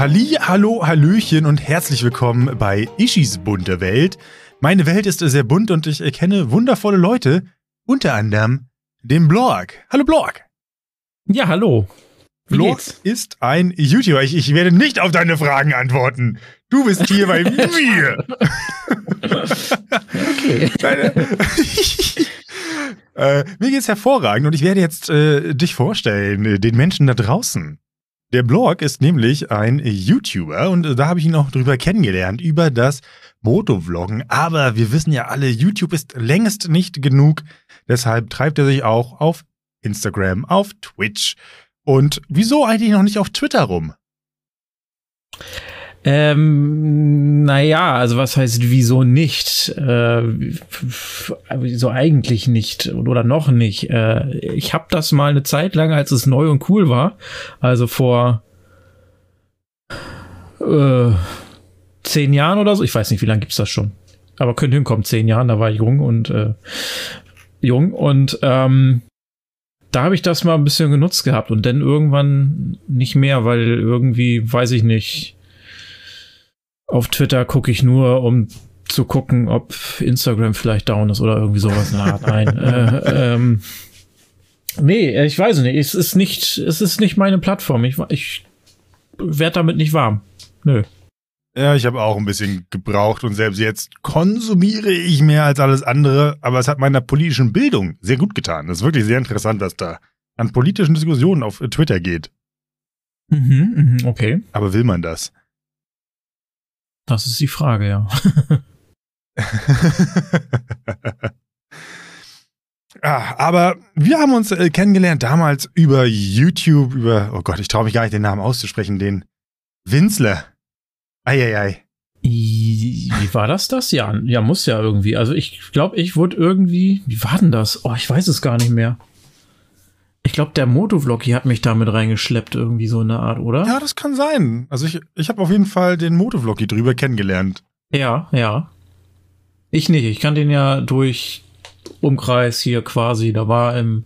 Halli, hallo, hallöchen und herzlich willkommen bei Ishis bunte Welt. Meine Welt ist sehr bunt und ich erkenne wundervolle Leute, unter anderem den Blog. Hallo Blog. Ja, hallo. Geht's? ist ein YouTuber. Ich, ich werde nicht auf deine Fragen antworten. Du bist hier bei mir. okay. äh, mir geht's hervorragend und ich werde jetzt äh, dich vorstellen, äh, den Menschen da draußen. Der Blog ist nämlich ein YouTuber und da habe ich ihn auch drüber kennengelernt, über das Motovloggen. Aber wir wissen ja alle, YouTube ist längst nicht genug. Deshalb treibt er sich auch auf Instagram, auf Twitch. Und wieso eigentlich noch nicht auf Twitter rum? Ähm, naja, also was heißt wieso nicht? Äh, wieso eigentlich nicht oder noch nicht? Äh, ich habe das mal eine Zeit lang, als es neu und cool war, also vor äh, zehn Jahren oder so. Ich weiß nicht, wie lange gibt's das schon. Aber könnte hinkommen, zehn Jahren, da war ich jung und äh, jung und ähm, da habe ich das mal ein bisschen genutzt gehabt und dann irgendwann nicht mehr, weil irgendwie, weiß ich nicht, auf Twitter gucke ich nur, um zu gucken, ob Instagram vielleicht down ist oder irgendwie sowas in der Art. Nein. äh, ähm, nee, ich weiß nicht. Es ist nicht, es ist nicht meine Plattform. Ich, ich werde damit nicht warm. Nö. Ja, ich habe auch ein bisschen gebraucht und selbst jetzt konsumiere ich mehr als alles andere, aber es hat meiner politischen Bildung sehr gut getan. Das ist wirklich sehr interessant, was da an politischen Diskussionen auf Twitter geht. Mhm, mh, okay. Aber will man das? Das ist die Frage, ja. ah, aber wir haben uns äh, kennengelernt damals über YouTube, über, oh Gott, ich traue mich gar nicht, den Namen auszusprechen, den Winsler. Eieiei. Wie war das das? Ja, ja, muss ja irgendwie. Also ich glaube, ich wurde irgendwie, wie war denn das? Oh, ich weiß es gar nicht mehr. Ich glaube, der Motovloggy hat mich damit reingeschleppt, irgendwie so eine Art, oder? Ja, das kann sein. Also ich, ich habe auf jeden Fall den Motovloggy drüber kennengelernt. Ja, ja. Ich nicht. Ich kann den ja durch Umkreis hier quasi. Da war im,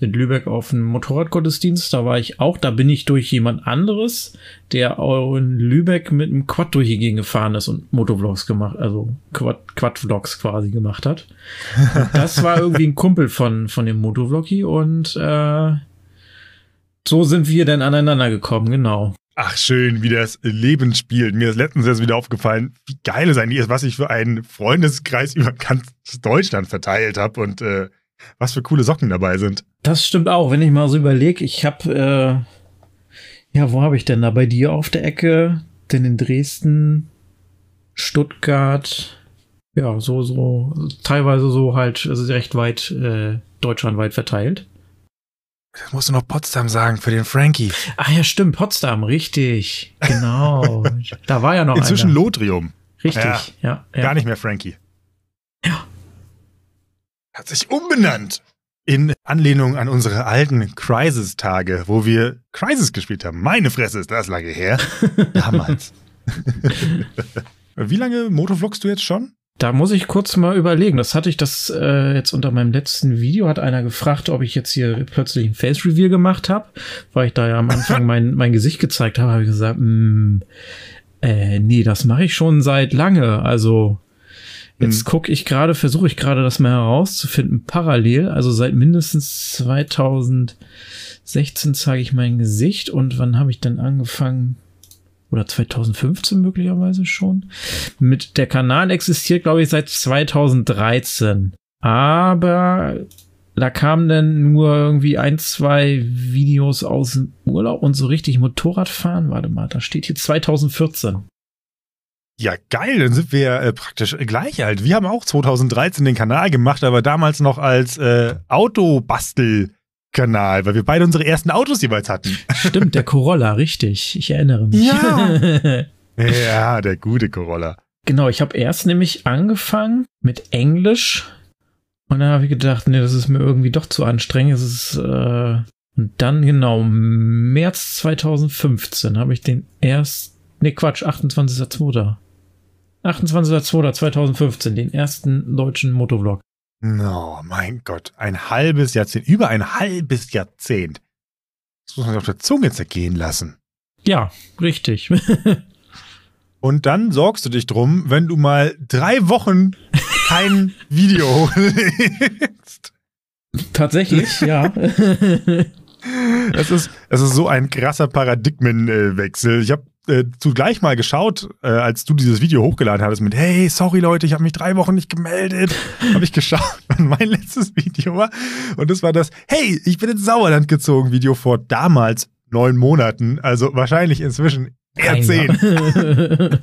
in Lübeck auf einem Motorradgottesdienst, da war ich auch, da bin ich durch jemand anderes, der auch in Lübeck mit einem Quad durch die Gegend gefahren ist und Motovlogs gemacht, also Quad, Quad-Vlogs quasi gemacht hat. Und das war irgendwie ein Kumpel von, von dem Motovloggy und äh, so sind wir dann aneinander gekommen, genau. Ach, schön, wie das Leben spielt. Mir ist letztens erst wieder aufgefallen, wie geil es eigentlich ist, was ich für einen Freundeskreis über ganz Deutschland verteilt habe und äh, was für coole Socken dabei sind. Das stimmt auch, wenn ich mal so überlege. Ich habe, äh, ja, wo habe ich denn da? Bei dir auf der Ecke, denn in Dresden, Stuttgart, ja, so, so, teilweise so halt, also recht weit, äh, deutschlandweit verteilt. Das musst du noch Potsdam sagen für den Frankie. Ach ja, stimmt, Potsdam, richtig. Genau. da war ja noch Inzwischen einer. Lotrium. Richtig, ja, ja, ja. Gar nicht mehr Frankie. Ja. Hat sich umbenannt. In Anlehnung an unsere alten Crisis-Tage, wo wir Crisis gespielt haben. Meine Fresse ist das lange her. Damals. Wie lange Motovlogst du jetzt schon? Da muss ich kurz mal überlegen. Das hatte ich das äh, jetzt unter meinem letzten Video, hat einer gefragt, ob ich jetzt hier plötzlich ein Face Reveal gemacht habe, weil ich da ja am Anfang mein, mein Gesicht gezeigt habe, habe ich gesagt, mh, mm, äh, nee, das mache ich schon seit lange. Also jetzt mhm. gucke ich gerade, versuche ich gerade das mal herauszufinden, parallel, also seit mindestens 2016 zeige ich mein Gesicht und wann habe ich denn angefangen? Oder 2015 möglicherweise schon. Mit der Kanal existiert, glaube ich, seit 2013. Aber da kamen dann nur irgendwie ein, zwei Videos aus dem Urlaub und so richtig Motorradfahren. Warte mal, da steht hier 2014. Ja, geil, dann sind wir äh, praktisch gleich alt. Wir haben auch 2013 den Kanal gemacht, aber damals noch als äh, Autobastel Kanal, weil wir beide unsere ersten Autos jeweils hatten. Stimmt, der Corolla, richtig. Ich erinnere mich. Ja, ja der gute Corolla. Genau, ich habe erst nämlich angefangen mit Englisch und dann habe ich gedacht, nee, das ist mir irgendwie doch zu anstrengend. Es ist äh, und dann genau März 2015 habe ich den erst nee Quatsch, 28.02. 28.02.2015 den ersten deutschen Motovlog No, mein Gott. Ein halbes Jahrzehnt, über ein halbes Jahrzehnt. Das muss man sich auf der Zunge zergehen lassen. Ja, richtig. Und dann sorgst du dich drum, wenn du mal drei Wochen kein Video hochlegst. Tatsächlich, ja. Es ist, es ist so ein krasser Paradigmenwechsel. Ich habe äh, zugleich mal geschaut, äh, als du dieses Video hochgeladen hattest mit Hey, sorry Leute, ich habe mich drei Wochen nicht gemeldet. habe ich geschaut, wann mein letztes Video war. Und das war das Hey, ich bin ins Sauerland gezogen Video vor damals neun Monaten. Also wahrscheinlich inzwischen eher zehn.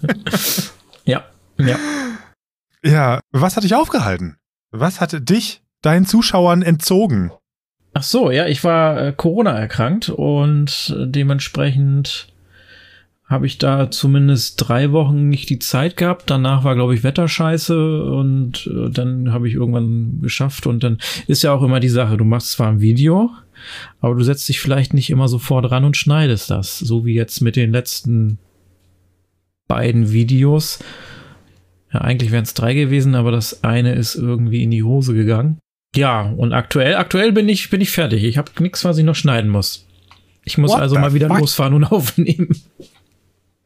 ja, ja. Ja, was hat dich aufgehalten? Was hatte dich deinen Zuschauern entzogen? Ach so, ja, ich war äh, Corona erkrankt und dementsprechend habe ich da zumindest drei Wochen nicht die Zeit gehabt. Danach war, glaube ich, Wetterscheiße und äh, dann habe ich irgendwann geschafft und dann ist ja auch immer die Sache, du machst zwar ein Video, aber du setzt dich vielleicht nicht immer sofort ran und schneidest das, so wie jetzt mit den letzten beiden Videos. Ja, eigentlich wären es drei gewesen, aber das eine ist irgendwie in die Hose gegangen. Ja, und aktuell, aktuell bin ich, bin ich fertig. Ich habe nichts, was ich noch schneiden muss. Ich muss What also mal wieder fuck? losfahren und aufnehmen.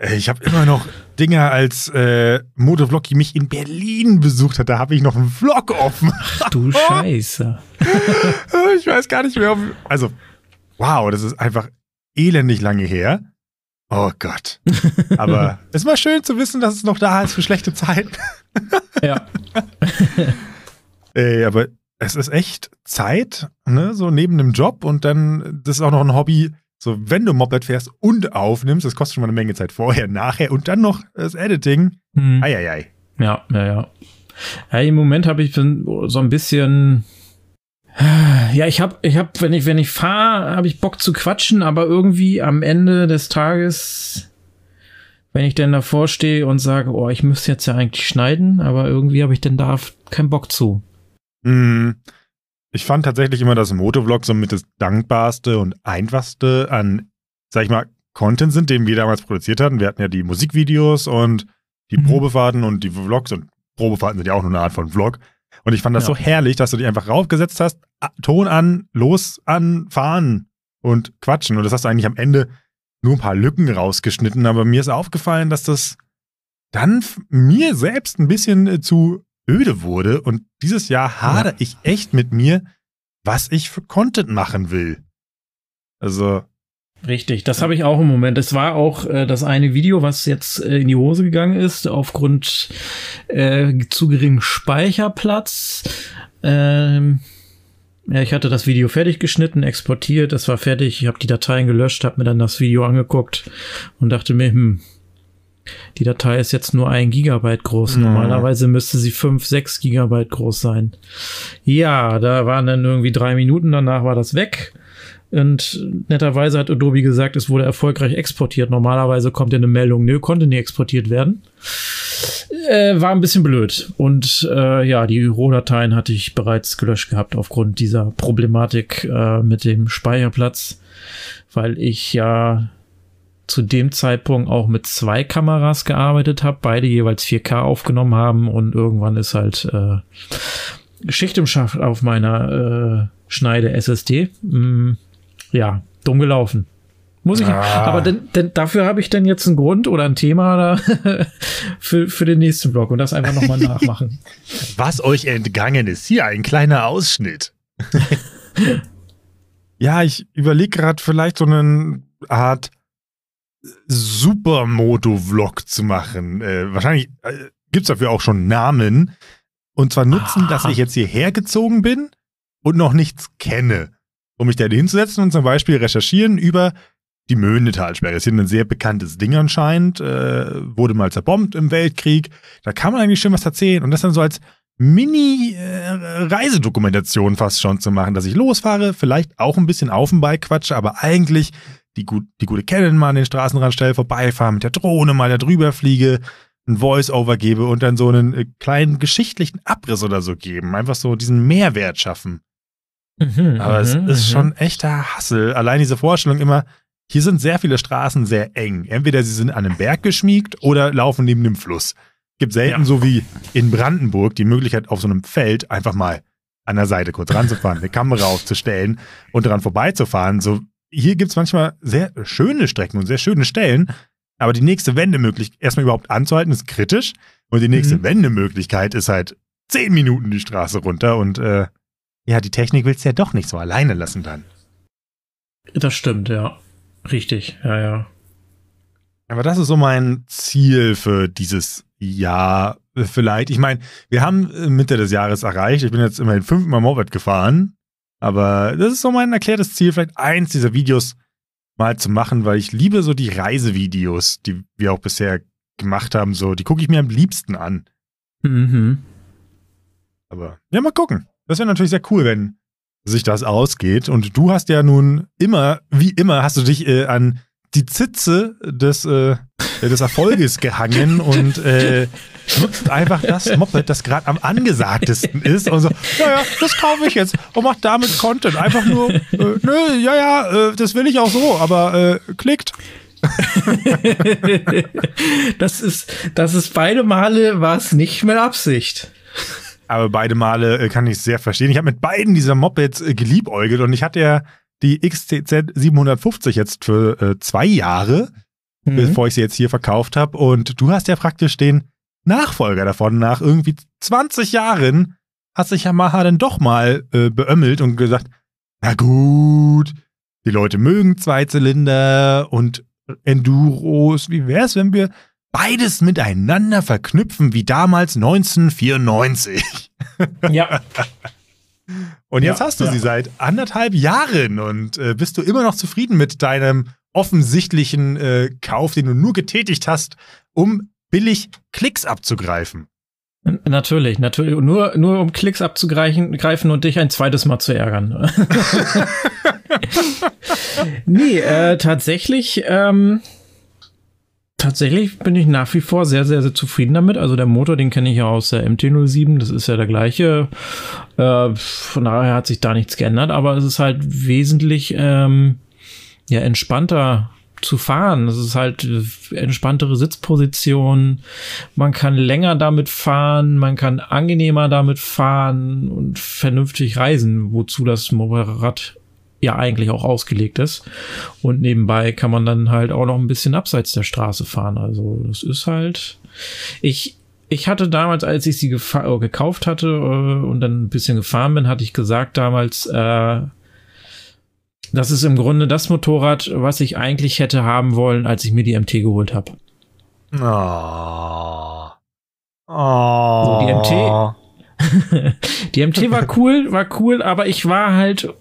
Äh, Ich habe immer noch Dinge als äh, Motovlog, mich in Berlin besucht hat. Da habe ich noch einen Vlog offen. Du Scheiße. ich weiß gar nicht mehr. Ob, also, wow, das ist einfach elendig lange her. Oh Gott. Aber es ist mal schön zu wissen, dass es noch da ist für schlechte Zeiten. Ja. Ey, aber es ist echt Zeit, ne? So neben dem Job und dann, das ist auch noch ein Hobby. So, wenn du Moped fährst und aufnimmst, das kostet schon mal eine Menge Zeit vorher, nachher und dann noch das Editing. Hm. Eieiei. Ja, ja, ja. ja Im Moment habe ich so ein bisschen. Ja, ich habe, ich habe, wenn ich, wenn ich fahre, habe ich Bock zu quatschen, aber irgendwie am Ende des Tages, wenn ich denn davor stehe und sage, oh, ich müsste jetzt ja eigentlich schneiden, aber irgendwie habe ich denn da keinen Bock zu. Hm. Ich fand tatsächlich immer das Motovlog so mit das dankbarste und einfachste an, sag ich mal, Content sind, den wir damals produziert hatten. Wir hatten ja die Musikvideos und die Mhm. Probefahrten und die Vlogs und Probefahrten sind ja auch nur eine Art von Vlog. Und ich fand das Ja. so herrlich, dass du dich einfach raufgesetzt hast, Ton an, los an, fahren und quatschen. Und das hast du eigentlich am Ende nur ein paar Lücken rausgeschnitten. Aber mir ist aufgefallen, dass das dann mir selbst ein bisschen äh, zu öde wurde. Und dieses Jahr hadere ich echt mit mir, was ich für Content machen will. Also, Richtig, das habe ich auch im Moment. Es war auch äh, das eine Video, was jetzt äh, in die Hose gegangen ist, aufgrund äh, zu geringem Speicherplatz. Ähm, ja, ich hatte das Video fertig geschnitten, exportiert, das war fertig. Ich habe die Dateien gelöscht, habe mir dann das Video angeguckt und dachte mir, hm, die Datei ist jetzt nur ein Gigabyte groß. Mhm. Normalerweise müsste sie fünf, sechs Gigabyte groß sein. Ja, da waren dann irgendwie drei Minuten, danach war das weg. Und netterweise hat Adobe gesagt, es wurde erfolgreich exportiert. Normalerweise kommt ja eine Meldung, nö, konnte nie exportiert werden. Äh, war ein bisschen blöd. Und äh, ja, die Rohdateien hatte ich bereits gelöscht gehabt aufgrund dieser Problematik äh, mit dem Speicherplatz, weil ich ja zu dem Zeitpunkt auch mit zwei Kameras gearbeitet habe, beide jeweils 4K aufgenommen haben und irgendwann ist halt äh, Schicht im Schacht auf meiner äh, Schneide SSD. Mm, ja, dumm gelaufen. Muss ich. Ah. Aber denn, denn dafür habe ich dann jetzt einen Grund oder ein Thema da für, für den nächsten Blog und das einfach nochmal nachmachen. was euch entgangen ist, hier ein kleiner Ausschnitt. ja, ich überlege gerade vielleicht so eine Art Supermoto-Vlog zu machen. Äh, wahrscheinlich äh, gibt es dafür auch schon Namen. Und zwar nutzen, Ah. dass ich jetzt hierher gezogen bin und noch nichts kenne. Um mich da hinzusetzen und zum Beispiel recherchieren über die Möhnetalsperre. Das ist hier ein sehr bekanntes Ding anscheinend. Äh, wurde mal zerbombt im Weltkrieg. Da kann man eigentlich schon was erzählen. Und das dann so als Mini-Reisedokumentation fast schon zu machen, dass ich losfahre, vielleicht auch ein bisschen auf dem Bike quatsche, aber eigentlich die, gut, die gute Canon mal an den Straßenrand stelle, vorbeifahre, mit der Drohne mal da drüber fliege, ein Voice-Over gebe und dann so einen äh, kleinen geschichtlichen Abriss oder so geben. Einfach so diesen Mehrwert schaffen. Mhm, Aber es mhm, ist mhm. schon echter Hassel. Allein diese Vorstellung immer, hier sind sehr viele Straßen sehr eng. Entweder sie sind an einem Berg geschmiegt oder laufen neben dem Fluss. Gibt selten Ja. so wie in Brandenburg die Möglichkeit, auf so einem Feld einfach mal an der Seite kurz ranzufahren, eine Kamera aufzustellen und dran vorbeizufahren. So hier gibt es manchmal sehr schöne Strecken und sehr schöne Stellen, aber die nächste Wendemöglichkeit, erstmal überhaupt anzuhalten, ist kritisch. Und die nächste mhm. Wendemöglichkeit ist halt zehn Minuten die Straße runter und äh, ja, die Technik willst du ja doch nicht so alleine lassen dann. Das stimmt, ja. Richtig, ja, ja. Aber das ist so mein Ziel für dieses Jahr vielleicht. Ich meine, wir haben äh, Mitte des Jahres erreicht. Ich bin jetzt immerhin fünfmal Moped gefahren. Aber das ist so mein erklärtes Ziel, vielleicht eins dieser Videos mal zu machen, weil ich liebe so die Reisevideos, die wir auch bisher gemacht haben. So, die gucke ich mir am liebsten an. Mhm. Aber ja, mal gucken. Das wäre natürlich sehr cool, wenn sich das ausgeht. Und du hast ja nun immer, wie immer, hast du dich äh, an die Zitze des, äh, des Erfolges gehangen und äh, nutzt einfach das Moped, das gerade am angesagtesten ist und so, ja, ja, das kaufe ich jetzt und macht damit Content. Einfach nur, äh, nö, ja, ja, äh, das will ich auch so, aber äh, klickt. das ist, das ist beide Male war es nicht mit Absicht. Aber beide Male äh, kann ich sehr verstehen. Ich habe mit beiden dieser Mopeds äh, geliebäugelt und ich hatte ja die XTZ 750 jetzt für äh, zwei Jahre, mhm. bevor ich sie jetzt hier verkauft habe. Und du hast ja praktisch den Nachfolger davon. Nach irgendwie 20 Jahren hat sich Yamaha dann doch mal äh, beömmelt und gesagt, na gut, die Leute mögen Zweizylinder und Enduros. Wie wäre es, wenn wir beides miteinander verknüpfen wie damals 1994? Ja. Und jetzt ja, hast du ja. sie seit anderthalb Jahren und äh, bist du immer noch zufrieden mit deinem offensichtlichen äh, Kauf, den du nur getätigt hast, um billig Klicks abzugreifen. Natürlich, natürlich. Nur, nur um Klicks abzugreifen greifen und dich ein zweites Mal zu ärgern. nee, äh, tatsächlich ähm, tatsächlich bin ich nach wie vor sehr, sehr, sehr zufrieden damit. Also der Motor, den kenne ich ja aus der MT-07, das ist ja der gleiche. Äh, von daher hat sich da nichts geändert, aber es ist halt wesentlich ähm, ja, entspannter zu fahren. Es ist halt entspanntere Sitzposition. Man kann länger damit fahren, man kann angenehmer damit fahren und vernünftig reisen, wozu das Motorrad ja eigentlich auch ausgelegt ist. Und nebenbei kann man dann halt auch noch ein bisschen abseits der Straße fahren. Also das ist halt. Ich, ich hatte damals, als ich sie äh, gekauft hatte äh, und dann ein bisschen gefahren bin, hatte ich gesagt damals, äh, das ist im Grunde das Motorrad, was ich eigentlich hätte haben wollen, als ich mir die MT geholt habe. Oh. Oh. So, die MT. die MT war cool, war cool, aber ich war halt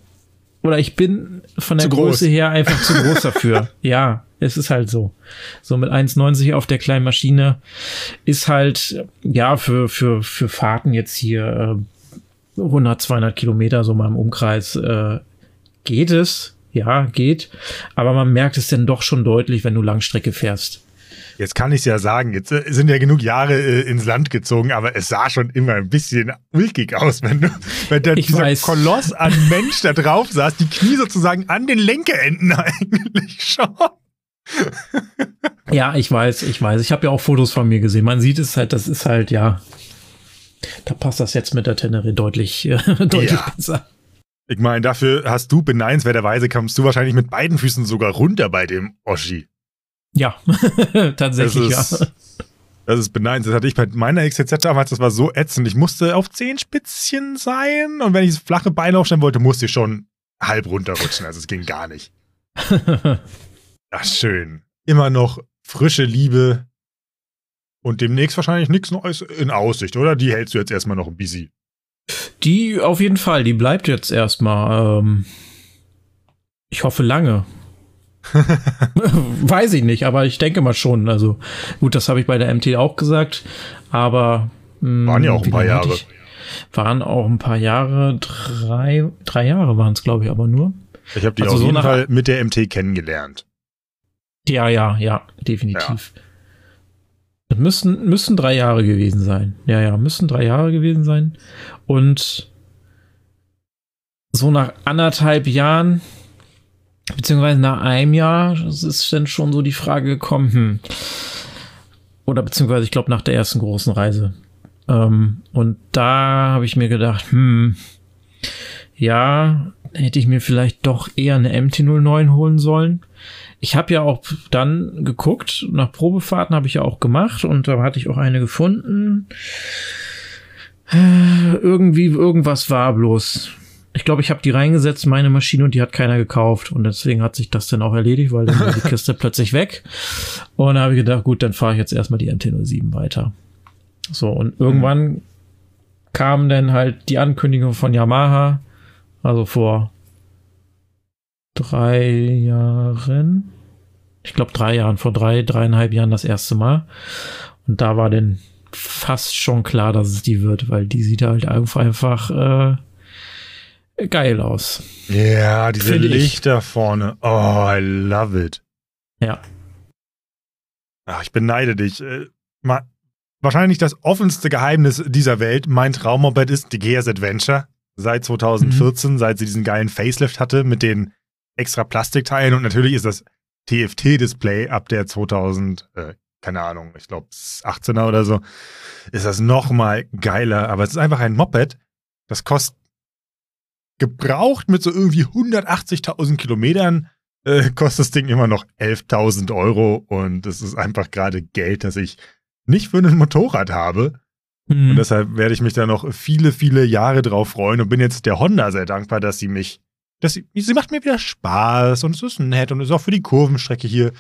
oder ich bin von der Größe her einfach zu groß dafür. ja, es ist halt so. So mit 1,90 auf der kleinen Maschine ist halt, ja, für, für, für Fahrten jetzt hier äh, 100, 200 Kilometer so mal im Umkreis äh, geht es. Ja, geht. Aber man merkt es dann doch schon deutlich, wenn du Langstrecke fährst. Jetzt kann ich es ja sagen, jetzt äh, sind ja genug Jahre äh, ins Land gezogen, aber es sah schon immer ein bisschen ulkig aus, wenn, du, wenn der, dieser weiß. Koloss an Mensch da drauf saß, die Knie sozusagen an den Lenkerenden eigentlich schon. ja, ich weiß, ich weiß. Ich habe ja auch Fotos von mir gesehen. Man sieht es halt, das ist halt, ja. Da passt das jetzt mit der Tenere deutlich, äh, deutlich ja. besser. Ich meine, dafür hast du beneinswerterweise kommst du wahrscheinlich mit beiden Füßen sogar runter bei dem Oschi. Ja, tatsächlich, das ist, ja. Das ist beneidenswert. Das hatte ich bei meiner XTZ damals, das war so ätzend. Ich musste auf Zehenspitzchen sein und wenn ich das flache Bein aufstellen wollte, musste ich schon halb runterrutschen. Also es ging gar nicht. Ach, schön. Immer noch frische Liebe und demnächst wahrscheinlich nichts Neues in Aussicht, oder? Die hältst du jetzt erstmal noch ein busy. Die auf jeden Fall, die bleibt jetzt erstmal. Ähm, ich hoffe lange. Weiß ich nicht, aber ich denke mal schon. Also gut, das habe ich bei der MT auch gesagt, aber mh, hm, waren ja auch ein paar Jahre. Ich, waren auch ein paar Jahre, drei, drei Jahre waren es, glaube ich, aber nur. Ich habe die also auf so jeden Fall mit der MT kennengelernt. Ja, ja, ja, definitiv. Ja. Das müssen, müssen drei Jahre gewesen sein. Ja, ja, müssen drei Jahre gewesen sein. Und so nach anderthalb Jahren Beziehungsweise nach einem Jahr ist dann schon so die Frage gekommen, hm, oder beziehungsweise ich glaube nach der ersten großen Reise. Ähm, und da habe ich mir gedacht, hm, ja, hätte ich mir vielleicht doch eher eine MT-09 holen sollen. Ich habe ja auch dann geguckt, nach Probefahrten habe ich ja auch gemacht und da hatte ich auch eine gefunden. Äh, irgendwie, irgendwas war bloß. Ich glaube, ich habe die reingesetzt, meine Maschine, und die hat keiner gekauft. Und deswegen hat sich das dann auch erledigt, weil dann war die Kiste plötzlich weg. Und da habe ich gedacht, gut, dann fahre ich jetzt erstmal die MT-07 weiter. So, und irgendwann mhm. kam dann halt die Ankündigung von Yamaha, also vor drei Jahren. Ich glaube drei Jahren, vor drei, dreieinhalb Jahren das erste Mal. Und da war dann fast schon klar, dass es die wird, weil die sieht halt einfach äh, geil aus. Ja, diese Find Lichter ich. vorne. Oh, I love it. Ja. Ach, ich beneide dich. Äh, mal, wahrscheinlich das offenste Geheimnis dieser Welt, mein Traummoped ist die GS Adventure. Seit 2014, mhm. seit sie diesen geilen Facelift hatte mit den extra Plastikteilen und natürlich ist das TFT-Display ab der 2000, äh, keine Ahnung, ich glaube 18er oder so, ist das nochmal geiler. Aber es ist einfach ein Moped, das kostet gebraucht mit so irgendwie 180.000 Kilometern, äh, kostet das Ding immer noch 11.000 Euro und es ist einfach gerade Geld, das ich nicht für ein Motorrad habe. Mhm. Und deshalb werde ich mich da noch viele, viele Jahre drauf freuen und bin jetzt der Honda sehr dankbar, dass sie mich, dass sie, sie macht mir wieder Spaß und es ist nett und es ist auch für die Kurvenstrecke hier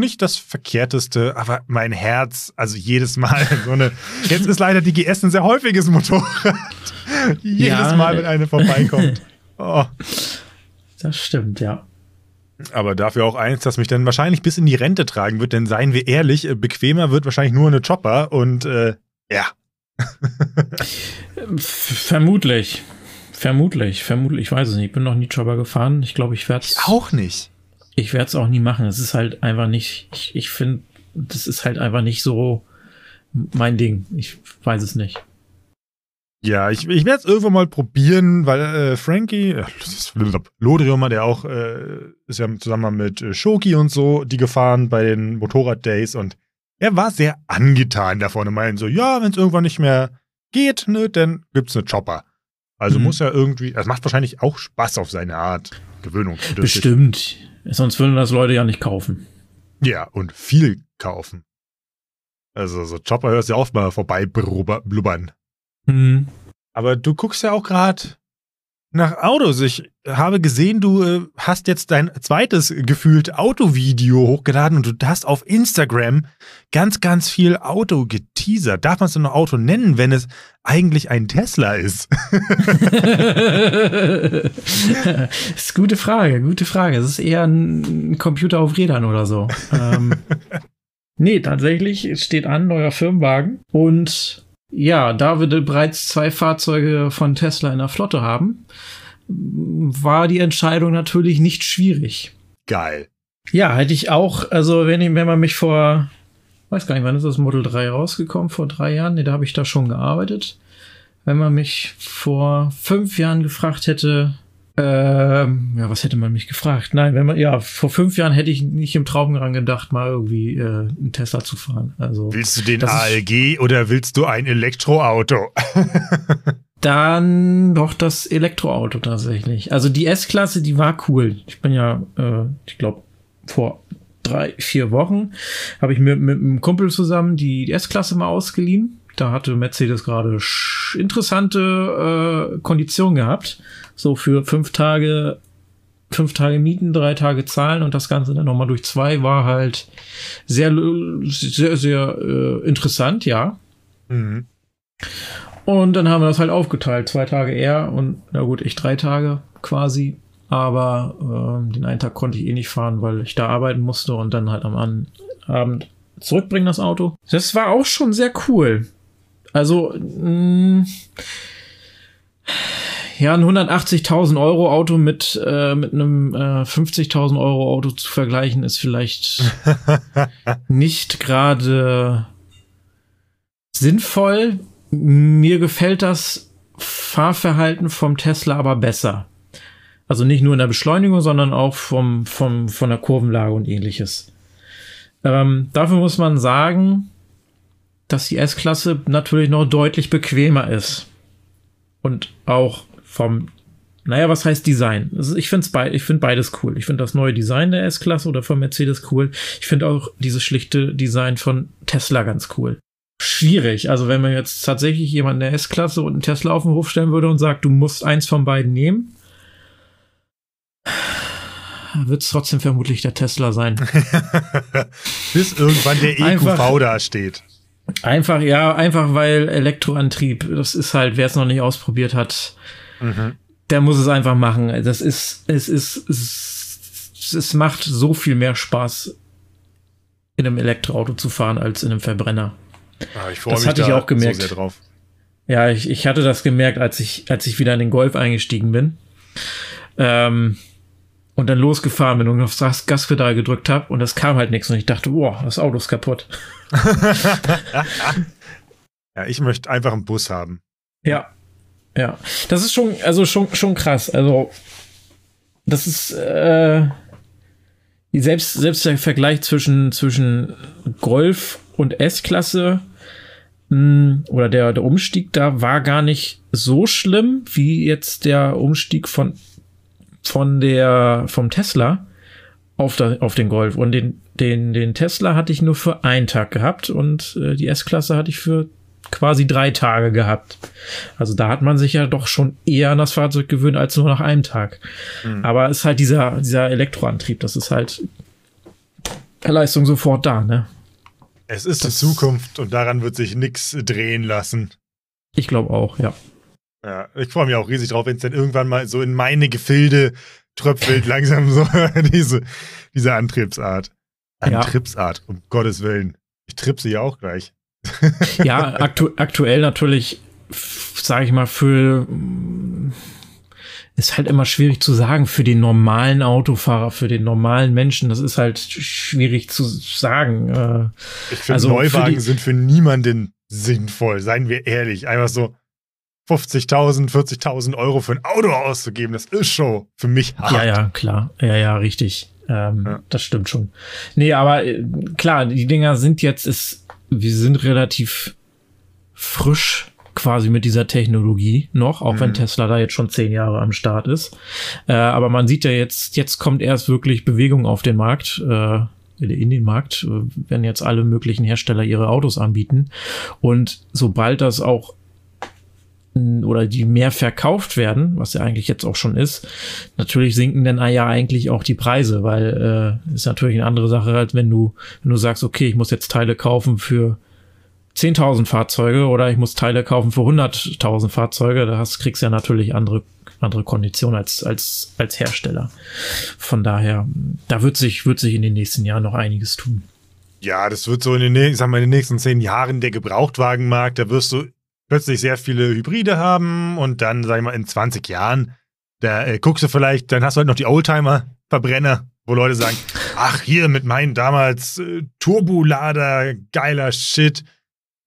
nicht das Verkehrteste, aber mein Herz, also jedes Mal so eine. Jetzt ist leider die GS ein sehr häufiges Motorrad. jedes ja, Mal, wenn eine vorbeikommt. Oh. Das stimmt, ja. Aber dafür auch eins, das mich dann wahrscheinlich bis in die Rente tragen wird, denn seien wir ehrlich, äh, bequemer wird wahrscheinlich nur eine Chopper und äh, ja. Vermutlich. Vermutlich, vermutlich, ich weiß es nicht. Ich bin noch nie Chopper gefahren. Ich glaube, ich werde es. Auch nicht. Ich werde es auch nie machen. Es ist halt einfach nicht, ich, ich finde, das ist halt einfach nicht so mein Ding. Ich weiß es nicht. Ja, ich, ich werde es irgendwann mal probieren, weil äh, Frankie, äh, Lodrium, der auch, äh, ist ja zusammen mit äh, Shoki und so, die gefahren bei den Motorrad-Days und er war sehr angetan davon und meinte so, ja, wenn es irgendwann nicht mehr geht, ne, dann gibt's eine Chopper. Also mhm. muss er irgendwie, das macht wahrscheinlich auch Spaß auf seine Art. Gewöhnung. Bestimmt. Sonst würden das Leute ja nicht kaufen. Ja, und viel kaufen. Also so Chopper hörst du ja oft mal vorbei blubbern. Mhm. Aber du guckst ja auch gerade nach Autos. Ich habe gesehen, du äh, hast jetzt dein zweites gefühlt Autovideo hochgeladen und du hast auf Instagram ganz, ganz viel Auto geteasert. Darf man es denn noch Auto nennen, wenn es eigentlich ein Tesla ist? das ist eine gute Frage, gute Frage. Es ist eher ein Computer auf Rädern oder so. ähm, nee, tatsächlich steht an, neuer Firmenwagen und ja, da wir bereits zwei Fahrzeuge von Tesla in der Flotte haben, war die Entscheidung natürlich nicht schwierig. Geil. Ja, hätte ich auch, also wenn, ich, wenn man mich vor, weiß gar nicht, wann ist das Model 3 rausgekommen? Vor drei Jahren? Nee, da habe ich da schon gearbeitet. Wenn man mich vor fünf Jahren gefragt hätte, ähm, ja, was hätte man mich gefragt? Nein, wenn man, ja, vor fünf Jahren hätte ich nicht im Traum daran gedacht, mal irgendwie äh, einen Tesla zu fahren. Also, willst du den ALG oder willst du ein Elektroauto? dann doch das Elektroauto tatsächlich. Also die S-Klasse, die war cool. Ich bin ja, äh, ich glaube, vor drei, vier Wochen habe ich mir mit einem Kumpel zusammen die S-Klasse mal ausgeliehen. Da hatte Mercedes gerade interessante äh, Konditionen gehabt so für fünf Tage, fünf Tage mieten, drei Tage zahlen und das Ganze dann nochmal durch zwei war halt sehr, sehr, sehr äh, interessant, ja. Mhm. Und dann haben wir das halt aufgeteilt. Zwei Tage er und, na gut, ich drei Tage quasi. Aber äh, den einen Tag konnte ich eh nicht fahren, weil ich da arbeiten musste und dann halt am Abend zurückbringen das Auto. Das war auch schon sehr cool. Also, mh, mm, ja, ein 180.000 Euro Auto mit, äh, mit einem äh, 50.000 Euro Auto zu vergleichen, ist vielleicht nicht gerade sinnvoll. Mir gefällt das Fahrverhalten vom Tesla aber besser. Also nicht nur in der Beschleunigung, sondern auch vom, vom, von der Kurvenlage und ähnliches. Ähm, dafür muss man sagen, dass die S-Klasse natürlich noch deutlich bequemer ist. Und auch vom naja, was heißt Design? Also ich finde be ich find beides cool. Ich finde das neue Design der S-Klasse oder von Mercedes cool. Ich finde auch dieses schlichte Design von Tesla ganz cool. Schwierig. Also wenn man jetzt tatsächlich jemanden der S-Klasse und einen Tesla auf den Hof stellen würde und sagt, du musst eins von beiden nehmen, wird es trotzdem vermutlich der Tesla sein. Bis irgendwann der EQV da steht. Einfach, ja, einfach weil Elektroantrieb, das ist halt, wer es noch nicht ausprobiert hat, mhm der muss es einfach machen. Das ist, es ist, es, es macht so viel mehr Spaß, in einem Elektroauto zu fahren, als in einem Verbrenner. Ah, ich mich hatte da ich auch gemerkt. so. Ja, ich, ich hatte das gemerkt, als ich, als ich wieder in den Golf eingestiegen bin. Ähm, und dann losgefahren bin und aufs Gaspedal gedrückt habe und das kam halt nichts und ich dachte, boah, das Auto ist kaputt. ja, ich möchte einfach einen Bus haben. Ja, ja, das ist schon, also schon, schon krass. Also, das ist äh, selbst, selbst der Vergleich zwischen, zwischen Golf und S-Klasse hm, oder der, der Umstieg da war gar nicht so schlimm wie jetzt der Umstieg von, von der, vom Tesla auf, der, auf den Golf. Und den, den, den Tesla hatte ich nur für einen Tag gehabt und äh, die S-Klasse hatte ich für quasi drei Tage gehabt. Also da hat man sich ja doch schon eher an das Fahrzeug gewöhnt als nur nach einem Tag. Mhm. Aber es ist halt dieser, dieser Elektroantrieb, das ist halt Leistung sofort da, ne? Es ist das, die Zukunft und daran wird sich nichts drehen lassen. Ich glaube auch, ja. Ja, ich freue mich auch riesig drauf, wenn es dann irgendwann mal so in meine Gefilde tröpfelt, langsam so diese, diese Antriebsart. Antriebsart, ja. um Gottes Willen. Ich tripp sie ja auch gleich. ja, aktu aktuell natürlich, sage ich mal, für ist halt immer schwierig zu sagen für den normalen Autofahrer, für den normalen Menschen. Das ist halt schwierig zu sagen. Äh, ich finde, also Neuwagen für sind für niemanden sinnvoll, seien wir ehrlich. Einfach so 50.000, 40.000 Euro für ein Auto auszugeben, das ist schon für mich hart. Ja, ja, klar. Ja, ja, richtig. Ähm, ja. Das stimmt schon. Nee, aber äh, klar, die Dinger sind jetzt, ist wir sind relativ frisch quasi mit dieser Technologie noch, auch mhm. wenn Tesla da jetzt schon zehn Jahre am Start ist. Äh, aber man sieht ja jetzt, jetzt kommt erst wirklich Bewegung auf den Markt. Äh, in den Markt, äh, wenn jetzt alle möglichen Hersteller ihre Autos anbieten. Und sobald das auch oder die mehr verkauft werden, was ja eigentlich jetzt auch schon ist, natürlich sinken dann ja eigentlich auch die Preise, weil äh, ist natürlich eine andere Sache, als wenn du, wenn du sagst, okay, ich muss jetzt Teile kaufen für 10.000 Fahrzeuge oder ich muss Teile kaufen für 100.000 Fahrzeuge, da hast, kriegst du ja natürlich andere andere Konditionen als als als Hersteller. Von daher, da wird sich wird sich in den nächsten Jahren noch einiges tun. Ja, das wird so in den, sag mal, in den nächsten zehn Jahren der Gebrauchtwagenmarkt, da wirst du plötzlich sehr viele Hybride haben und dann, sag ich mal, in 20 Jahren, da äh, guckst du vielleicht, dann hast du halt noch die Oldtimer-Verbrenner, wo Leute sagen, ach, hier mit meinen damals äh, Turbolader, geiler Shit.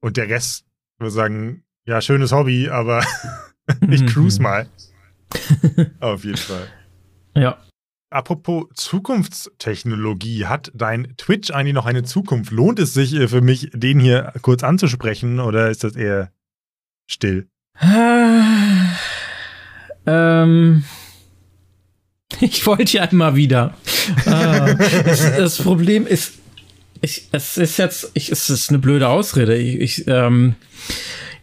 Und der Rest würde sagen, ja, schönes Hobby, aber ich cruise mal. Auf jeden Fall. Ja. Apropos Zukunftstechnologie, hat dein Twitch eigentlich noch eine Zukunft? Lohnt es sich äh, für mich, den hier kurz anzusprechen oder ist das eher still? ähm, ich wollte ja immer wieder. ah, das, das, Problem ist, ich, es ist jetzt, ich, es ist eine blöde Ausrede. Ich, ich, ähm,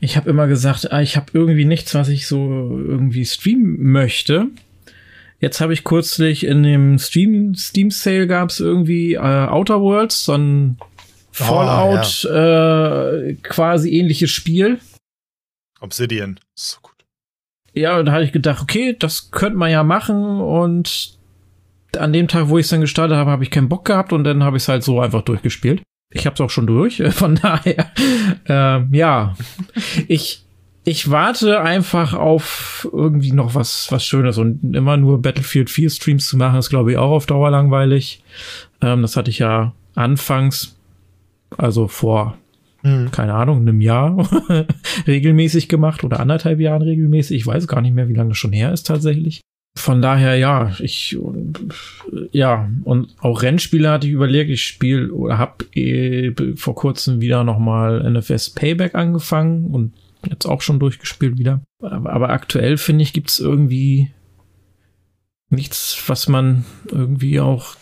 ich habe immer gesagt, ah, ich habe irgendwie nichts, was ich so irgendwie streamen möchte. Jetzt habe ich kürzlich in dem Stream Steam Sale gab es irgendwie äh, Outer Worlds, so ein Fallout oh, ja. äh, quasi ähnliches Spiel. Obsidian. So gut. Ja, und da hatte ich gedacht, okay, das könnte man ja machen und an dem Tag, wo ich es dann gestartet habe, habe ich keinen Bock gehabt und dann habe ich es halt so einfach durchgespielt. Ich habe es auch schon durch, von daher, äh, ja, ich ich warte einfach auf irgendwie noch was was Schönes und immer nur Battlefield 4 Streams zu machen, ist glaube ich auch auf Dauer langweilig. Ähm, das hatte ich ja anfangs, also vor hm. keine Ahnung, einem Jahr regelmäßig gemacht oder anderthalb Jahren regelmäßig. Ich weiß gar nicht mehr, wie lange das schon her ist tatsächlich. Von daher, ja, ich, ja, und auch Rennspiele hatte ich überlegt. Ich spiele oder habe eh vor kurzem wieder nochmal NFS Payback angefangen und jetzt auch schon durchgespielt wieder. Aber, aber aktuell finde ich, gibt es irgendwie nichts, was man irgendwie auch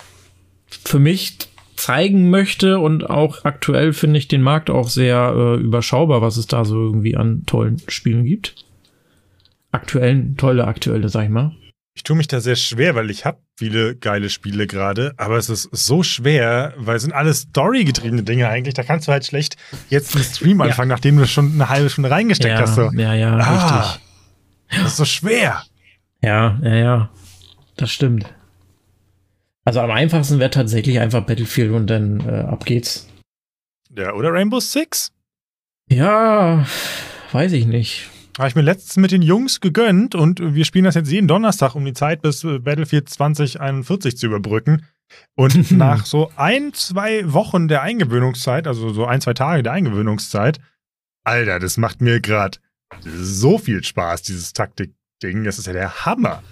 für mich zeigen möchte und auch aktuell finde ich den Markt auch sehr äh, überschaubar, was es da so irgendwie an tollen Spielen gibt. Aktuellen, tolle aktuelle, sag ich mal. Ich tue mich da sehr schwer, weil ich habe viele geile Spiele gerade, aber es ist so schwer, weil es sind alles storygetriebene Dinge eigentlich. Da kannst du halt schlecht jetzt einen Stream anfangen, ja. nachdem du schon eine halbe Stunde reingesteckt ja, hast. So. Ja, ja, ah, richtig. Das ist so schwer. Ja, ja, ja. Das stimmt. Also am einfachsten wäre tatsächlich einfach Battlefield und dann äh, ab geht's. Ja, oder Rainbow Six? Ja, weiß ich nicht. Habe ich mir letztens mit den Jungs gegönnt und wir spielen das jetzt jeden Donnerstag, um die Zeit bis äh, Battlefield 2041 zu überbrücken. Und nach so ein, zwei Wochen der Eingewöhnungszeit, also so ein, zwei Tage der Eingewöhnungszeit, Alter, das macht mir gerade so viel Spaß, dieses Taktik-Ding. Das ist ja der Hammer.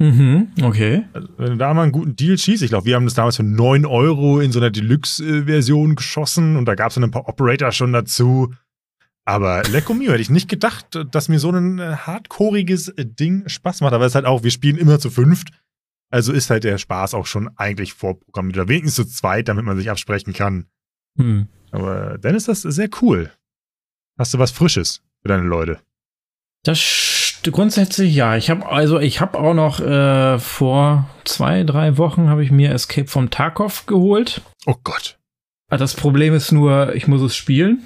Mhm, okay. Also, wenn du da mal einen guten Deal schießt, ich glaube, wir haben das damals für 9 Euro in so einer Deluxe-Version geschossen und da gab es dann ein paar Operator schon dazu. Aber Lecco Mio hätte ich nicht gedacht, dass mir so ein äh, hardcoreiges Ding Spaß macht. Aber es ist halt auch, wir spielen immer zu fünft. Also ist halt der Spaß auch schon eigentlich vorprogrammiert. Oder wenigstens zu zweit, damit man sich absprechen kann. Hm. Aber dann ist das sehr cool. Hast du was Frisches für deine Leute? Das Grundsätzlich ja. Ich habe also ich habe auch noch äh, vor zwei drei Wochen habe ich mir Escape vom Tarkov geholt. Oh Gott. Ah, das Problem ist nur, ich muss es spielen.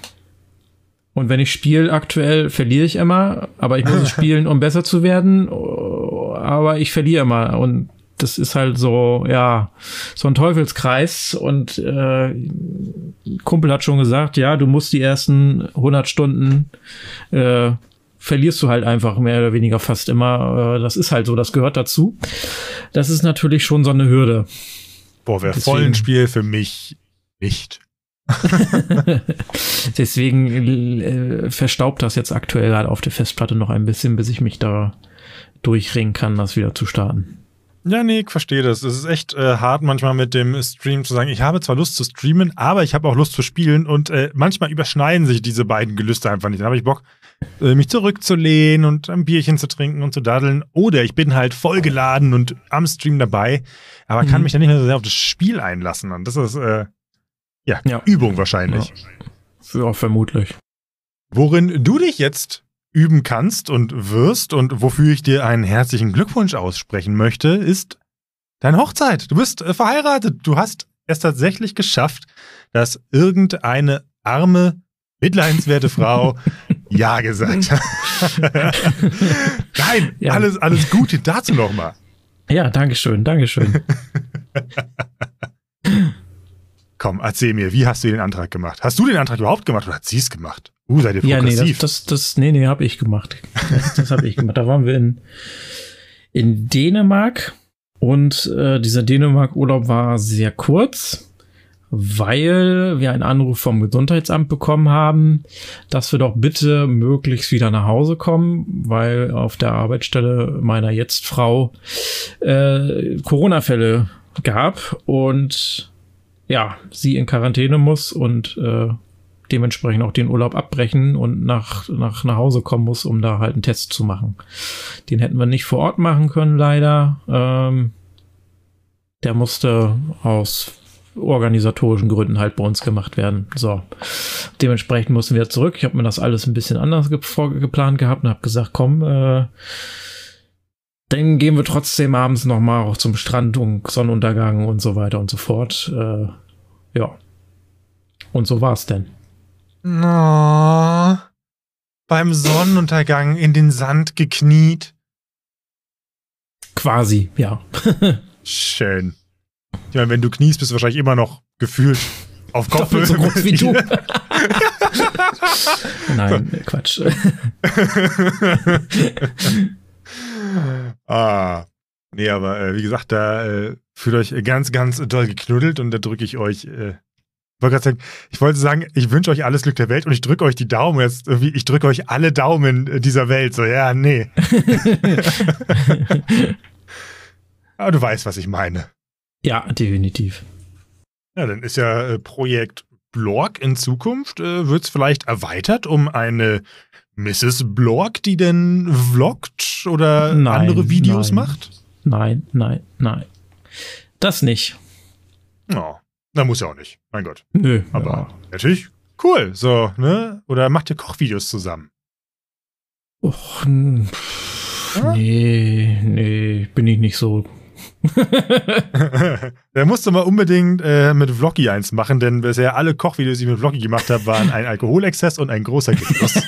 Und wenn ich spiele aktuell, verliere ich immer. Aber ich muss es spielen, um besser zu werden. Aber ich verliere immer. Und das ist halt so, ja, so ein Teufelskreis. Und äh, Kumpel hat schon gesagt, ja, du musst die ersten 100 Stunden äh, verlierst du halt einfach mehr oder weniger fast immer. Äh, das ist halt so, das gehört dazu. Das ist natürlich schon so eine Hürde. Boah, wäre voll ein Spiel für mich nicht. Deswegen äh, verstaubt das jetzt aktuell halt auf der Festplatte noch ein bisschen, bis ich mich da durchringen kann, das wieder zu starten. Ja, nee, ich verstehe das. Es ist echt äh, hart manchmal mit dem Stream zu sagen, ich habe zwar Lust zu streamen, aber ich habe auch Lust zu spielen und äh, manchmal überschneiden sich diese beiden Gelüste einfach nicht. Dann habe ich Bock, mich zurückzulehnen und ein Bierchen zu trinken und zu daddeln. Oder ich bin halt vollgeladen und am Stream dabei, aber mhm. kann mich dann nicht mehr so sehr auf das Spiel einlassen. Und das ist, äh, ja, ja, Übung wahrscheinlich. Ja. ja, vermutlich. Worin du dich jetzt üben kannst und wirst und wofür ich dir einen herzlichen Glückwunsch aussprechen möchte, ist deine Hochzeit. Du bist äh, verheiratet. Du hast es tatsächlich geschafft, dass irgendeine arme, mitleidenswerte Frau Ja gesagt. Nein, ja. alles, alles Gute dazu nochmal. Ja, Dankeschön, Dankeschön. Komm, erzähl mir, wie hast du den Antrag gemacht? Hast du den Antrag überhaupt gemacht oder hat sie es gemacht? Uh, seid ihr progressiv? Ja, nee, das, das, das nee, nee, hab ich gemacht. Das, das habe ich gemacht. Da waren wir in, in Dänemark und äh, dieser Dänemark-Urlaub war sehr kurz, weil wir einen Anruf vom Gesundheitsamt bekommen haben, dass wir doch bitte möglichst wieder nach Hause kommen, weil auf der Arbeitsstelle meiner Jetzt-Frau äh, Corona-Fälle gab und ja, sie in Quarantäne muss und äh, dementsprechend auch den Urlaub abbrechen und nach, nach, nach Hause kommen muss, um da halt einen Test zu machen. Den hätten wir nicht vor Ort machen können, leider. Ähm, der musste aus organisatorischen Gründen halt bei uns gemacht werden. So, dementsprechend mussten wir zurück. Ich habe mir das alles ein bisschen anders ge geplant gehabt und habe gesagt, komm, äh, dann gehen wir trotzdem abends noch mal auch zum Strand und Sonnenuntergang und so weiter und so fort. Äh, ja. Und so war's denn. Oh, beim Sonnenuntergang in den Sand gekniet. Quasi, ja. Schön. Ich meine, wenn du kniest, bist du wahrscheinlich immer noch gefühlt auf Kopfhöhe. so groß wie du. Nein, so. Quatsch. ah. Nee, aber äh, wie gesagt, da äh, fühlt euch ganz, ganz doll geknuddelt und da drücke ich euch äh, sagen, ich wollte sagen, ich wünsche euch alles Glück der Welt und ich drücke euch die Daumen jetzt ich drücke euch alle Daumen dieser Welt. So, ja, nee. Aber du weißt, was ich meine. Ja, definitiv. Ja, dann ist ja äh, Projekt Blog in Zukunft, äh, wird es vielleicht erweitert um eine Mrs. Blog, die denn vloggt oder nein, andere Videos nein. macht? nein, nein, nein. Das nicht. Oh, na muss ja auch nicht. Mein Gott. Nö. Aber ja. natürlich cool. So, ne? Oder macht ihr Kochvideos zusammen? Och, Ja? nee, nee, bin ich nicht so. da musst du mal unbedingt äh, mit Vloggy eins machen, denn bisher alle Kochvideos, die ich mit Vloggy gemacht habe, waren ein Alkoholexzess und ein großer Genuss.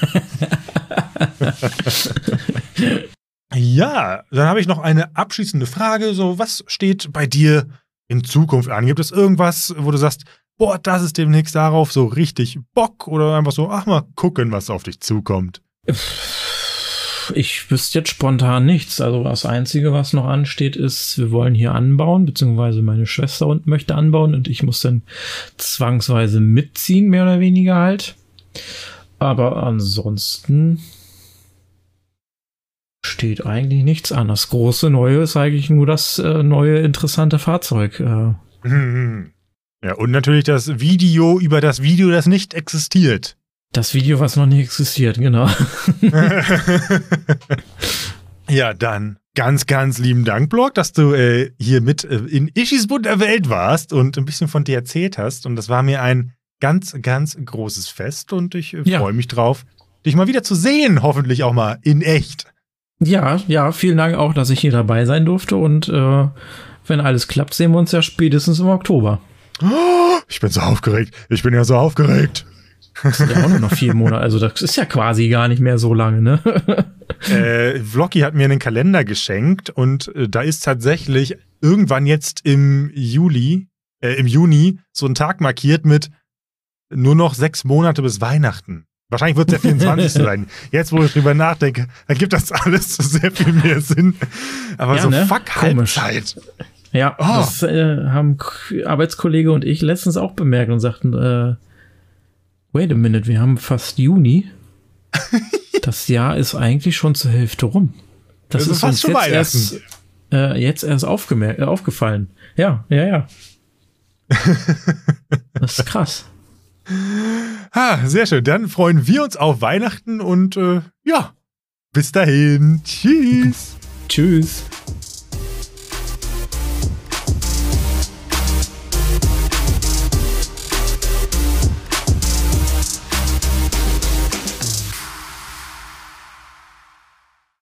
ja, dann habe ich noch eine abschließende Frage. So, was steht bei dir in Zukunft an? Gibt es irgendwas, wo du sagst, boah, das ist demnächst darauf so richtig Bock oder einfach so, ach mal gucken, was auf dich zukommt? Ich wüsste jetzt spontan nichts. Also das Einzige, was noch ansteht, ist, wir wollen hier anbauen, beziehungsweise meine Schwester unten möchte anbauen und ich muss dann zwangsweise mitziehen, mehr oder weniger halt. Aber ansonsten steht eigentlich nichts an. Das große Neue ist eigentlich nur das äh, neue interessante Fahrzeug. Äh, Hm. Ja, und natürlich das Video über das Video, das nicht existiert. Das Video, was noch nicht existiert, genau. ja, dann ganz, ganz lieben Dank, Blog, dass du äh, hier mit äh, in Ischis Bund der Welt warst und ein bisschen von dir erzählt hast. Und das war mir ein ganz, ganz großes Fest und ich äh, Ja. freue mich drauf, dich mal wieder zu sehen, hoffentlich auch mal in echt. Ja, ja, vielen Dank auch, dass ich hier dabei sein durfte und äh, wenn alles klappt, sehen wir uns ja spätestens im Oktober. Ich bin so aufgeregt. Ich bin ja so aufgeregt. Das sind ja auch nur noch vier Monate, also das ist ja quasi gar nicht mehr so lange, ne? äh, Vloggy hat mir einen Kalender geschenkt und äh, da ist tatsächlich irgendwann jetzt im Juli, äh, im Juni so ein Tag markiert mit nur noch sechs Monate bis Weihnachten. Wahrscheinlich wird es der 24. sein. Jetzt, wo ich drüber nachdenke, ergibt das alles sehr viel mehr Sinn. Aber Ja, so ne? fuck Komisch. Halbzeit. ja, Oh. das äh, haben Arbeitskollege und ich letztens auch bemerkt und sagten, äh, wait a minute, wir haben fast Juni. Das Jahr ist eigentlich schon zur Hälfte rum. Das Also ist fast uns schon jetzt erst, äh, jetzt erst aufgemerkt, äh, aufgefallen. Ja, ja, ja. Das ist krass. Ah, sehr schön. Dann freuen wir uns auf Weihnachten und äh, ja, bis dahin. Tschüss. Tschüss.